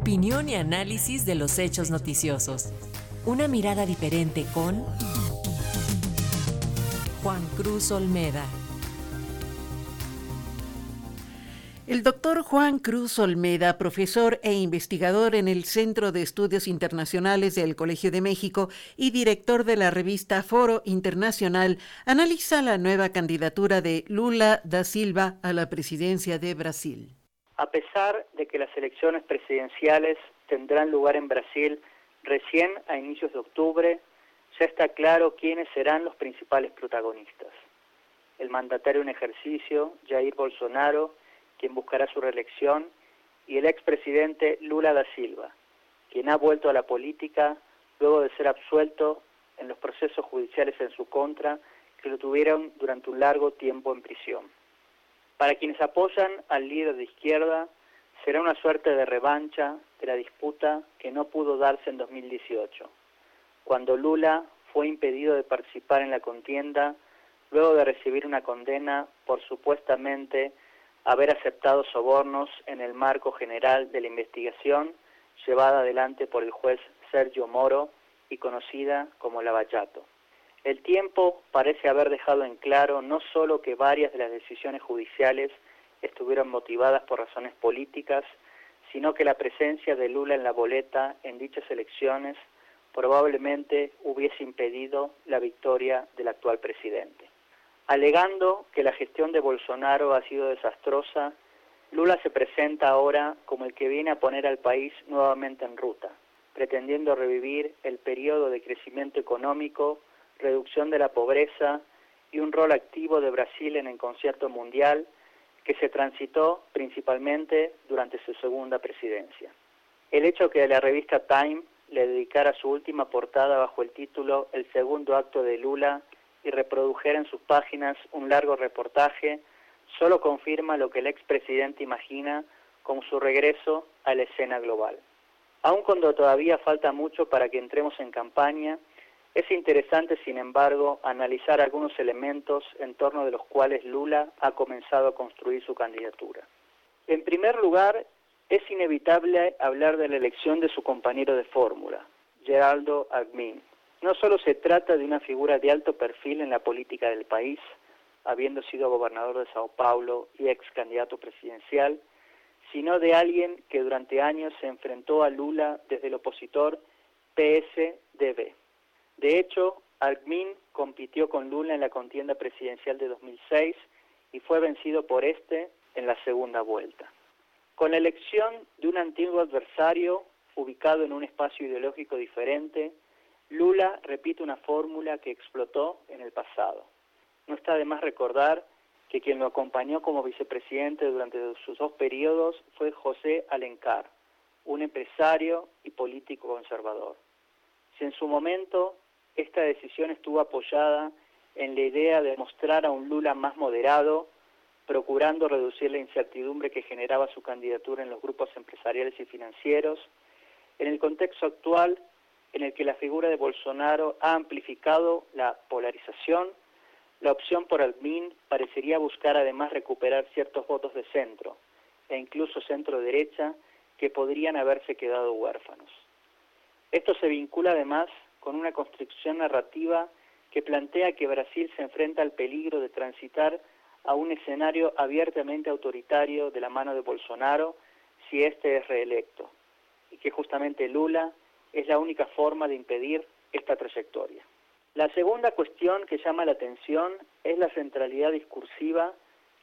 Opinión y análisis de los hechos noticiosos. Una mirada diferente con Juan Cruz Olmeda. El doctor Juan Cruz Olmeda, profesor e investigador en el Centro de Estudios Internacionales del Colegio de México y director de la revista Foro Internacional, analiza la nueva candidatura de Lula da Silva a la presidencia de Brasil. A pesar de que las elecciones presidenciales tendrán lugar en Brasil recién a inicios de octubre, ya está claro quiénes serán los principales protagonistas. El mandatario en ejercicio, Jair Bolsonaro, quien buscará su reelección, y el expresidente Lula da Silva, quien ha vuelto a la política luego de ser absuelto en los procesos judiciales en su contra que lo tuvieron durante un largo tiempo en prisión. Para quienes apoyan al líder de izquierda, será una suerte de revancha de la disputa que no pudo darse en 2018, cuando Lula fue impedido de participar en la contienda luego de recibir una condena por supuestamente haber aceptado sobornos en el marco general de la investigación llevada adelante por el juez Sergio Moro y conocida como Lavallato. El tiempo parece haber dejado en claro no solo que varias de las decisiones judiciales estuvieron motivadas por razones políticas, sino que la presencia de Lula en la boleta en dichas elecciones probablemente hubiese impedido la victoria del actual presidente. Alegando que la gestión de Bolsonaro ha sido desastrosa, Lula se presenta ahora como el que viene a poner al país nuevamente en ruta, pretendiendo revivir el periodo de crecimiento económico, reducción de la pobreza y un rol activo de Brasil en el concierto mundial que se transitó principalmente durante su segunda presidencia. El hecho que la revista Time le dedicara su última portada bajo el título El segundo acto de Lula y reprodujera en sus páginas un largo reportaje, solo confirma lo que el expresidente imagina como su regreso a la escena global. Aun cuando todavía falta mucho para que entremos en campaña, es interesante, sin embargo, analizar algunos elementos en torno de los cuales Lula ha comenzado a construir su candidatura. En primer lugar, es inevitable hablar de la elección de su compañero de fórmula, Geraldo Agmin, no solo se trata de una figura de alto perfil en la política del país, habiendo sido gobernador de Sao Paulo y ex candidato presidencial, sino de alguien que durante años se enfrentó a Lula desde el opositor PSDB. De hecho, Alckmin compitió con Lula en la contienda presidencial de 2006 y fue vencido por este en la segunda vuelta. Con la elección de un antiguo adversario ubicado en un espacio ideológico diferente, Lula repite una fórmula que explotó en el pasado. No está de más recordar que quien lo acompañó como vicepresidente durante sus dos periodos fue José Alencar, un empresario y político conservador. Si en su momento esta decisión estuvo apoyada en la idea de mostrar a un Lula más moderado, procurando reducir la incertidumbre que generaba su candidatura en los grupos empresariales y financieros, en el contexto actual en el que la figura de Bolsonaro ha amplificado la polarización, la opción por Almin parecería buscar además recuperar ciertos votos de centro e incluso centro-derecha que podrían haberse quedado huérfanos. Esto se vincula además con una construcción narrativa que plantea que Brasil se enfrenta al peligro de transitar a un escenario abiertamente autoritario de la mano de Bolsonaro si éste es reelecto, y que justamente Lula es la única forma de impedir esta trayectoria. La segunda cuestión que llama la atención es la centralidad discursiva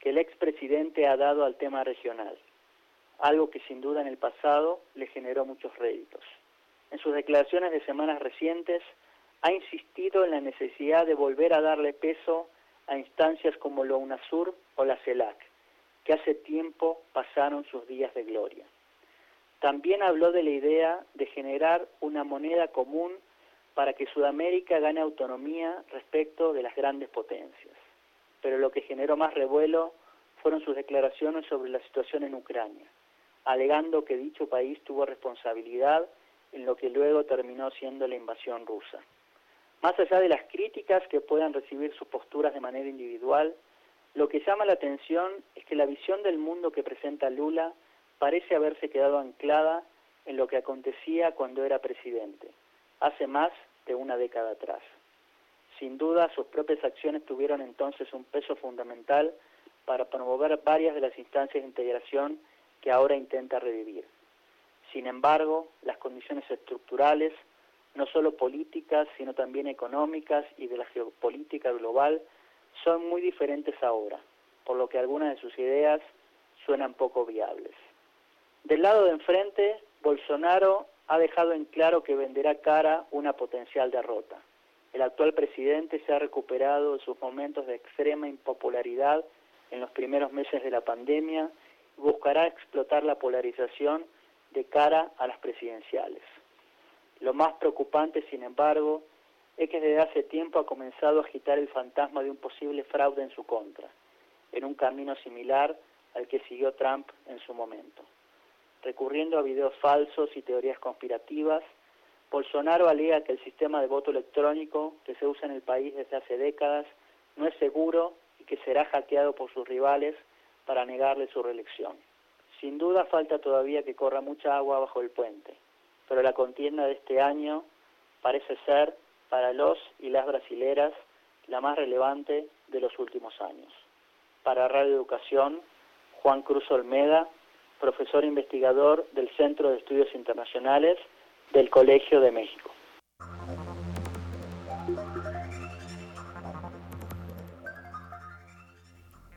que el expresidente ha dado al tema regional, algo que sin duda en el pasado le generó muchos réditos. En sus declaraciones de semanas recientes ha insistido en la necesidad de volver a darle peso a instancias como la UNASUR o la CELAC, que hace tiempo pasaron sus días de gloria. También habló de la idea de generar una moneda común para que Sudamérica gane autonomía respecto de las grandes potencias. Pero lo que generó más revuelo fueron sus declaraciones sobre la situación en Ucrania, alegando que dicho país tuvo responsabilidad en lo que luego terminó siendo la invasión rusa. Más allá de las críticas que puedan recibir sus posturas de manera individual, lo que llama la atención es que la visión del mundo que presenta Lula parece haberse quedado anclada en lo que acontecía cuando era presidente, hace más de una década atrás. Sin duda, sus propias acciones tuvieron entonces un peso fundamental para promover varias de las instancias de integración que ahora intenta revivir. Sin embargo, las condiciones estructurales, no solo políticas, sino también económicas y de la geopolítica global, son muy diferentes ahora, por lo que algunas de sus ideas suenan poco viables. Del lado de enfrente, Bolsonaro ha dejado en claro que venderá cara una potencial derrota. El actual presidente se ha recuperado de sus momentos de extrema impopularidad en los primeros meses de la pandemia y buscará explotar la polarización de cara a las presidenciales. Lo más preocupante, sin embargo, es que desde hace tiempo ha comenzado a agitar el fantasma de un posible fraude en su contra, en un camino similar al que siguió Trump en su momento. Recurriendo a videos falsos y teorías conspirativas, Bolsonaro alega que el sistema de voto electrónico que se usa en el país desde hace décadas no es seguro y que será hackeado por sus rivales para negarle su reelección. Sin duda falta todavía que corra mucha agua bajo el puente, pero la contienda de este año parece ser para los y las brasileras la más relevante de los últimos años. Para Radio Educación, Juan Cruz Olmeda, profesor investigador del Centro de Estudios Internacionales del Colegio de México.